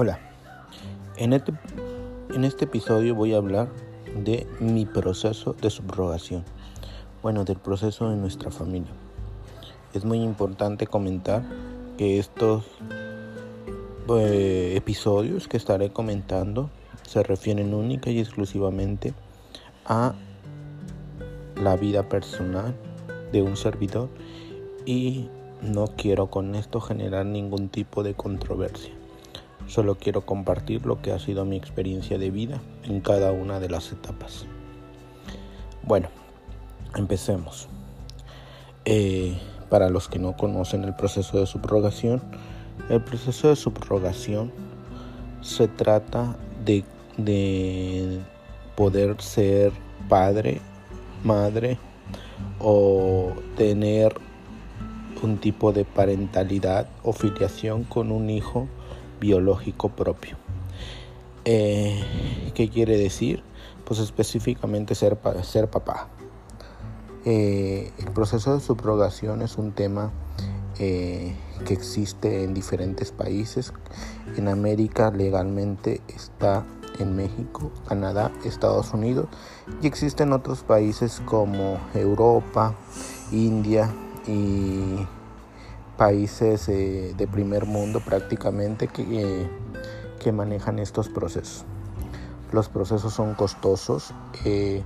Hola, en este, en este episodio voy a hablar de mi proceso de subrogación, bueno, del proceso de nuestra familia. Es muy importante comentar que estos eh, episodios que estaré comentando se refieren única y exclusivamente a la vida personal de un servidor y no quiero con esto generar ningún tipo de controversia. Solo quiero compartir lo que ha sido mi experiencia de vida en cada una de las etapas. Bueno, empecemos. Eh, para los que no conocen el proceso de subrogación, el proceso de subrogación se trata de, de poder ser padre, madre o tener un tipo de parentalidad o filiación con un hijo biológico propio. Eh, ¿Qué quiere decir? Pues específicamente ser, ser papá. Eh, el proceso de subrogación es un tema eh, que existe en diferentes países. En América legalmente está en México, Canadá, Estados Unidos y existen otros países como Europa, India y países eh, de primer mundo prácticamente que, eh, que, manejan estos procesos. Los procesos son costosos, eh,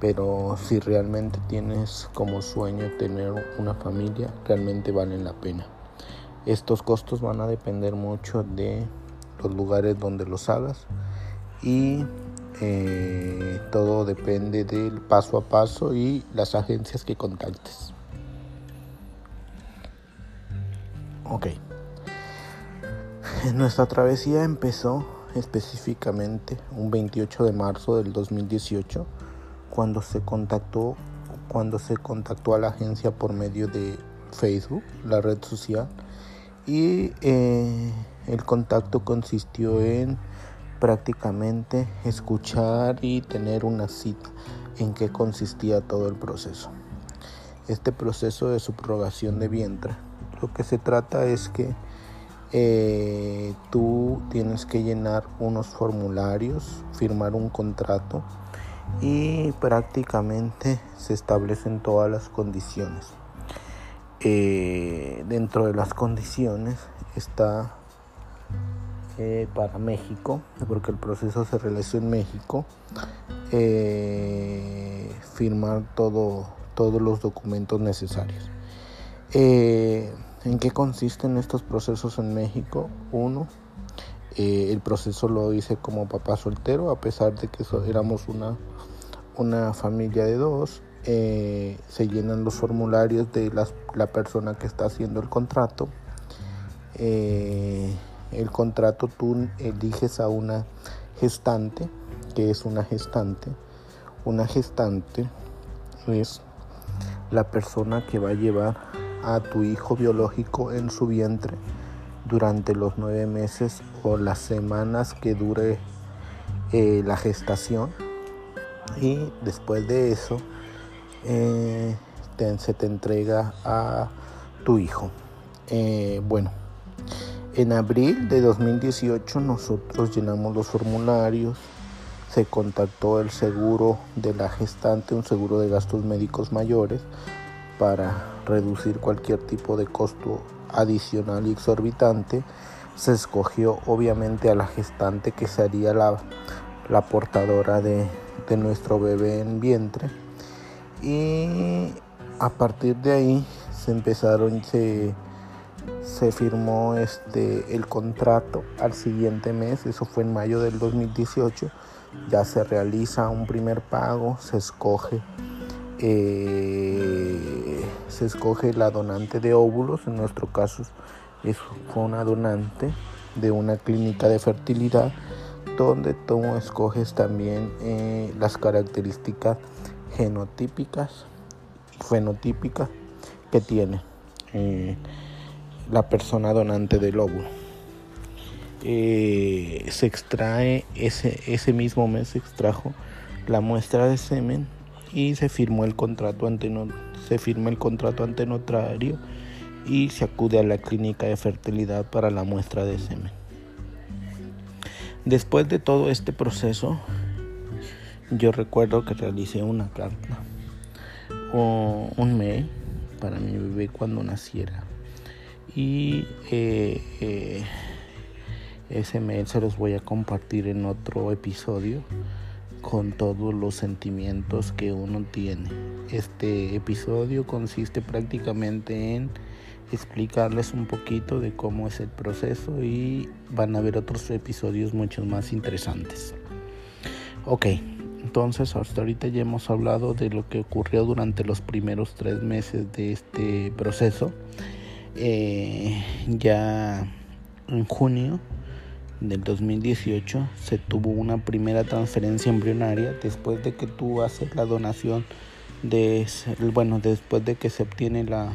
pero si realmente tienes como sueño tener una familia, realmente valen la pena. Estos costos van a depender mucho de los lugares donde los hagas y todo depende del paso a paso y las agencias que contactes. Ok. Nuestra travesía empezó específicamente un 28 de marzo del 2018 cuando se contactó cuando se contactó a la agencia por medio de Facebook, la red social, y eh, el contacto consistió en prácticamente escuchar y tener una cita en qué consistía todo el proceso. Este proceso de subrogación de vientre lo que se trata es que eh, tú tienes que llenar unos formularios, firmar un contrato y prácticamente se establecen todas las condiciones. Eh, dentro de las condiciones está eh, para México, porque el proceso se realizó en México, firmar todo, todos los documentos necesarios. ¿En qué consisten estos procesos en México? Uno, eh, el proceso lo hice como papá soltero, a pesar de que éramos una, una familia de dos. Eh, se llenan los formularios de la persona que está haciendo el contrato. Eh, el contrato tú eliges a una gestante, que es una gestante. Una gestante es la persona que va a llevar a tu hijo biológico en su vientre durante los nueve meses o las semanas que dure eh, la gestación y después de eso eh, se te entrega a tu hijo. Eh, bueno, en abril de 2018 nosotros llenamos los formularios, se contactó el seguro de la gestante, un seguro de gastos médicos mayores, para reducir cualquier tipo de costo adicional y exorbitante, se escogió obviamente a la gestante que sería la, la portadora de, de, nuestro bebé en vientre. Y a partir de ahí se empezaron, se, se firmó este, el contrato al siguiente mes, eso fue en mayo del 2018, ya se realiza un primer pago, se escoge eh, se escoge la donante de óvulos, en nuestro caso fue una donante de una clínica de fertilidad donde tú escoges también eh, las características genotípicas fenotípicas que tiene eh, la persona donante del óvulo. se extrae ese, ese mismo mes se extrajo la muestra de semen y se firmó el contrato ante se firma el contrato ante notario y se acude a la clínica de fertilidad para la muestra de semen. Después de todo este proceso, yo recuerdo que realicé una carta o un mail para mi bebé cuando naciera. Y eh, eh, ese mail se los voy a compartir en otro episodio con todos los sentimientos que uno tiene. Este episodio consiste prácticamente en explicarles un poquito de cómo es el proceso y van a ver otros episodios mucho más interesantes. Ok, entonces hasta ahorita ya hemos hablado de lo que ocurrió durante los primeros tres meses de este proceso. Eh, ya en junio del 2018 se tuvo una primera transferencia embrionaria después de que tú haces la donación de bueno después de que se obtiene la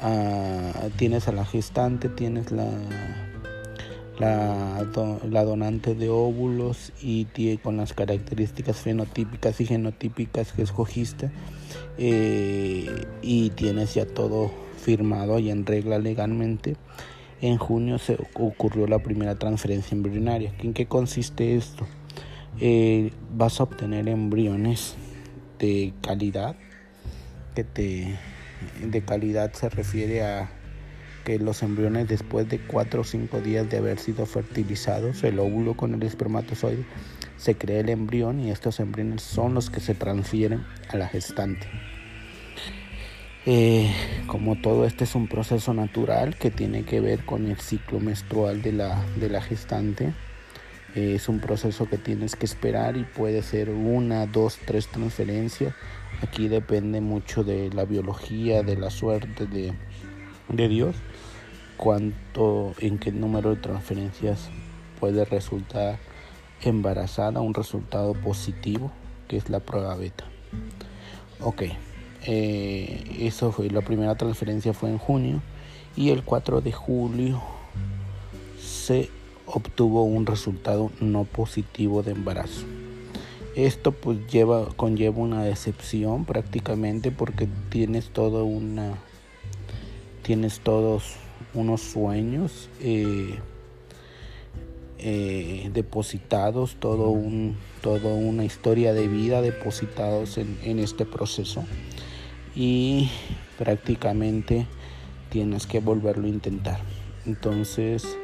ah, tienes a la gestante tienes la la, donante de óvulos y con las características fenotípicas y genotípicas que escogiste eh, y tienes ya todo firmado y en regla legalmente en junio se ocurrió la primera transferencia embrionaria. ¿En qué consiste esto? Eh, vas a obtener embriones de calidad, que te, de calidad se refiere a que los embriones después de 4 o 5 días de haber sido fertilizados, el óvulo con el espermatozoide, se crea el embrión y estos embriones son los que se transfieren a la gestante. Eh, como todo este es un proceso natural que tiene que ver con el ciclo menstrual de la, de la gestante, eh, es un proceso que tienes que esperar y puede ser una, dos, tres transferencias. Aquí depende mucho de la biología, de la suerte de, de Dios, cuánto, en qué número de transferencias puede resultar embarazada, un resultado positivo, que es la prueba beta. Ok. Eh, eso fue la primera transferencia fue en junio y el 4 de julio se obtuvo un resultado no positivo de embarazo. Esto pues lleva conlleva una decepción prácticamente porque tienes todo una tienes todos unos sueños eh, eh, depositados, todo un, toda una historia de vida depositados en, en este proceso y prácticamente tienes que volverlo a intentar. Entonces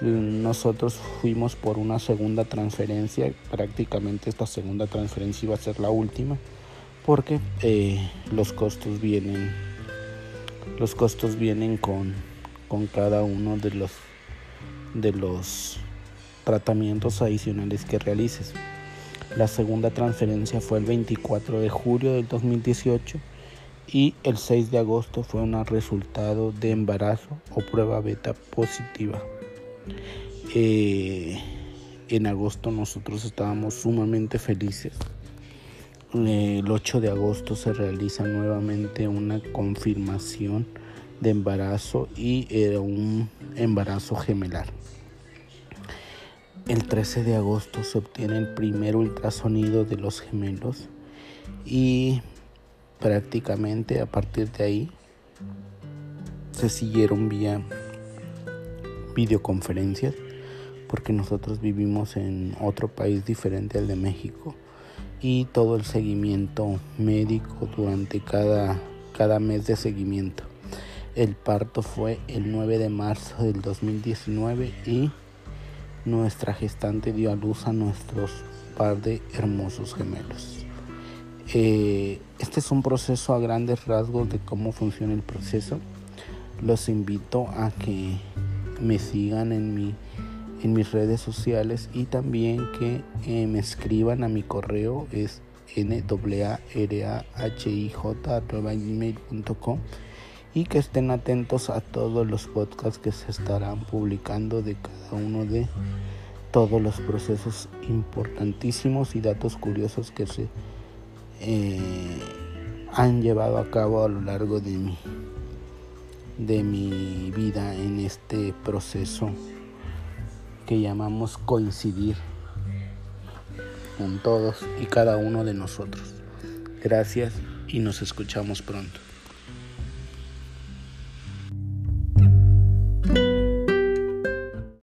nosotros fuimos por una segunda transferencia, prácticamente esta segunda transferencia iba a ser la última, porque eh, los costos vienen, los costos vienen con, con cada uno de los de los tratamientos adicionales que realices. La segunda transferencia fue el 24 de julio del 2018 y el 6 de agosto fue un resultado de embarazo o prueba beta positiva. Eh, en agosto nosotros estábamos sumamente felices. El 8 de agosto se realiza nuevamente una confirmación de embarazo y era un embarazo gemelar. El 13 de agosto se obtiene el primer ultrasonido de los gemelos y prácticamente a partir de ahí se siguieron vía videoconferencias porque nosotros vivimos en otro país diferente al de México y todo el seguimiento médico durante cada, cada mes de seguimiento. El parto fue el 9 de marzo del 2019 y nuestra gestante dio a luz a nuestros par de hermosos gemelos. Eh, este es un proceso a grandes rasgos de cómo funciona el proceso. Los invito a que me sigan en, mi, en mis redes sociales y también que eh, me escriban a mi correo es gmail.com y que estén atentos a todos los podcasts que se estarán publicando de cada uno de todos los procesos importantísimos y datos curiosos que se eh, han llevado a cabo a lo largo de mi, de mi vida en este proceso que llamamos coincidir con todos y cada uno de nosotros. Gracias y nos escuchamos pronto.